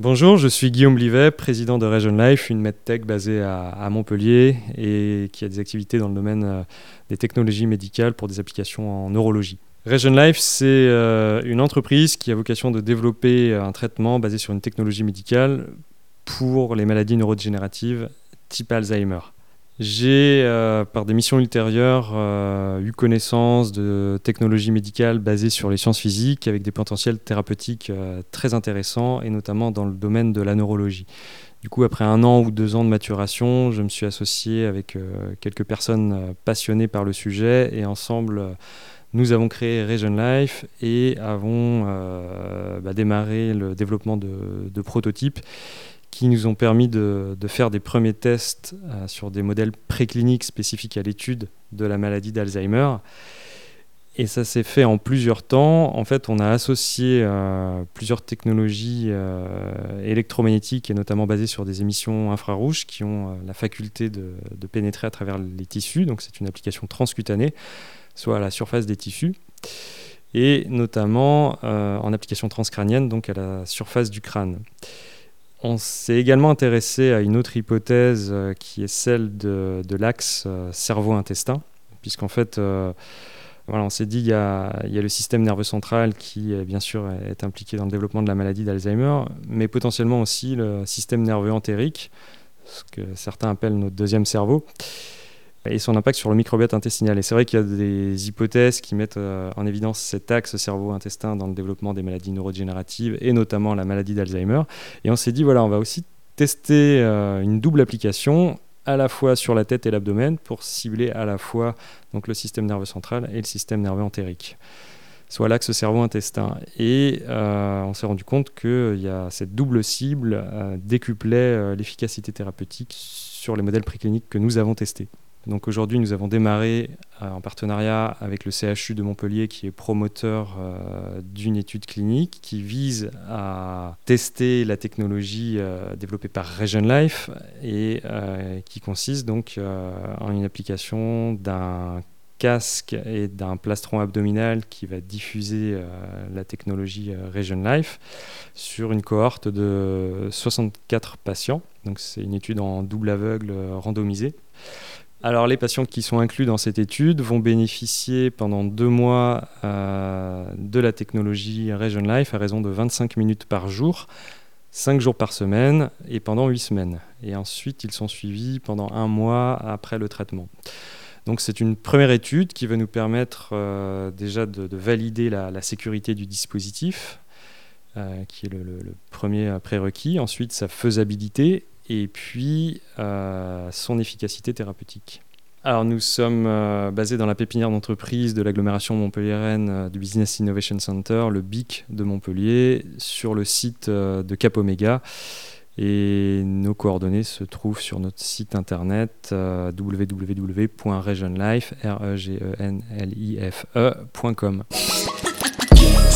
Bonjour, je suis Guillaume Livet, président de Region Life, une medtech basée à, Montpellier et qui a des activités dans le domaine euh, des technologies médicales pour des applications en neurologie. Region Life, c'est euh, une entreprise qui a vocation de développer un traitement basé sur une technologie médicale pour les maladies neurodégénératives type Alzheimer. J'ai, euh, par des missions ultérieures, euh, eu connaissance de technologies médicales basées sur les sciences physiques avec des potentiels thérapeutiques euh, très intéressants et notamment dans le domaine de la neurologie. Du coup, après un an ou deux ans de maturation, je me suis associé avec quelques personnes passionnées par le sujet et ensemble, nous avons créé Region Life et avons bah, démarré le développement de, de prototypes qui nous ont permis de, faire des premiers tests euh, sur des modèles précliniques spécifiques à l'étude de la maladie d'Alzheimer. Et ça s'est fait en plusieurs temps. En fait, on a associé euh, plusieurs technologies euh, électromagnétiques et notamment basées sur des émissions infrarouges qui ont la faculté de, de, pénétrer à travers les tissus. Donc, c'est une application transcutanée, soit à la surface des tissus, et notamment en application transcrânienne, donc à la surface du crâne. On s'est également intéressé à une autre hypothèse euh, qui est celle de, l'axe euh, cerveau-intestin, puisqu'en fait, euh, on s'est dit qu'il y, a le système nerveux central qui, bien sûr, est impliqué dans le développement de la maladie d'Alzheimer, mais potentiellement aussi le système nerveux entérique, ce que certains appellent notre deuxième cerveau et son impact sur le microbiote intestinal. Et c'est vrai qu'il y a des hypothèses qui mettent euh, en évidence cet axe cerveau-intestin dans le développement des maladies neurodégénératives et notamment la maladie d'Alzheimer. Et on s'est dit, voilà, on va aussi tester euh, une double application à la fois sur la tête et l'abdomen pour cibler à la fois donc, le système nerveux central et le système nerveux entérique soit l'axe cerveau-intestin. Et euh, on s'est rendu compte qu'il y a cette double cible décuplait l'efficacité thérapeutique sur les modèles précliniques que nous avons testés. Donc aujourd'hui, nous avons démarré euh, en partenariat avec le CHU de Montpellier, qui est promoteur euh, d'une étude clinique qui vise à tester la technologie euh, développée par Region Life et qui consiste donc en une application d'un casque et d'un plastron abdominal qui va diffuser la technologie Region Life sur une cohorte de 64 patients. Donc c'est une étude en double aveugle randomisée. Alors les patients qui sont inclus dans cette étude vont bénéficier pendant deux mois euh, de la technologie Region Life à raison de 25 minutes par jour, 5 jours par semaine et pendant 8 semaines. Et ensuite ils sont suivis pendant un mois après le traitement. Donc c'est une première étude qui va nous permettre euh, déjà de, valider la, sécurité du dispositif, euh, qui est le, le premier prérequis, ensuite sa faisabilité et puis euh, son efficacité thérapeutique. Alors nous sommes euh, basés dans la pépinière d'entreprise de l'agglomération montpelliéraine euh, du Business Innovation Center, le BIC de Montpellier, sur le site de Cap Omega. Et nos coordonnées se trouvent sur notre site internet www.regionlife.com.